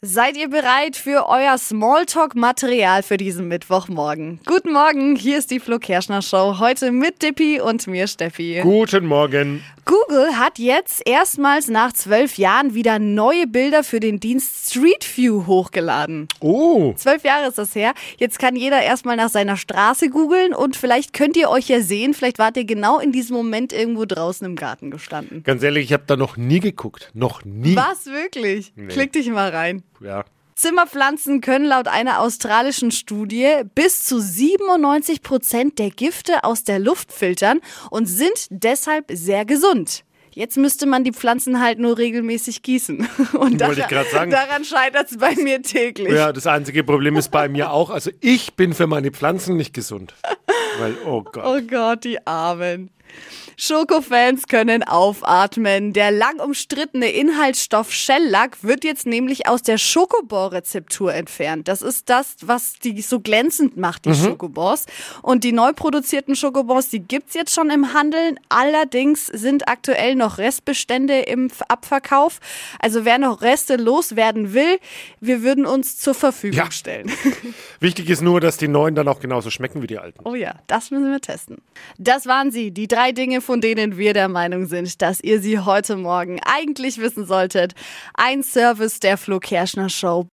Seid ihr bereit für euer Smalltalk-Material für diesen Mittwochmorgen? Guten Morgen, hier ist die Flo Kerschner Show. Heute mit Dippi und mir, Steffi. Guten Morgen. Google hat jetzt erstmals nach zwölf Jahren wieder neue Bilder für den Dienst Street View hochgeladen. Oh. Zwölf Jahre ist das her. Jetzt kann jeder erstmal nach seiner Straße googeln und vielleicht könnt ihr euch ja sehen, vielleicht wart ihr genau in diesem Moment irgendwo draußen im Garten gestanden. Ganz ehrlich, ich habe da noch nie geguckt. Noch nie. Was wirklich? Nee. Klick dich mal rein. Ja. Zimmerpflanzen können laut einer australischen Studie bis zu 97 Prozent der Gifte aus der Luft filtern und sind deshalb sehr gesund. Jetzt müsste man die Pflanzen halt nur regelmäßig gießen. Und sagen. daran scheitert es bei mir täglich. Ja, das einzige Problem ist bei mir auch, also ich bin für meine Pflanzen nicht gesund. Weil, oh Gott. Oh Gott, die Armen. Schokofans können aufatmen. Der lang umstrittene Inhaltsstoff Shellack wird jetzt nämlich aus der Schokobor-Rezeptur entfernt. Das ist das, was die so glänzend macht, die Schokobors. Und die neu produzierten Schokobors, die gibt's jetzt schon im Handel. Allerdings sind aktuell noch Restbestände im Abverkauf. Also wer noch Reste loswerden will, wir würden uns zur Verfügung Ja. stellen. Wichtig ist nur, dass die neuen dann auch genauso schmecken wie die alten. Oh ja, das müssen wir testen. Das waren sie, die drei Dinge, von denen wir der Meinung sind, dass ihr sie heute Morgen eigentlich wissen solltet. Ein Service der Flo Kerschner Show.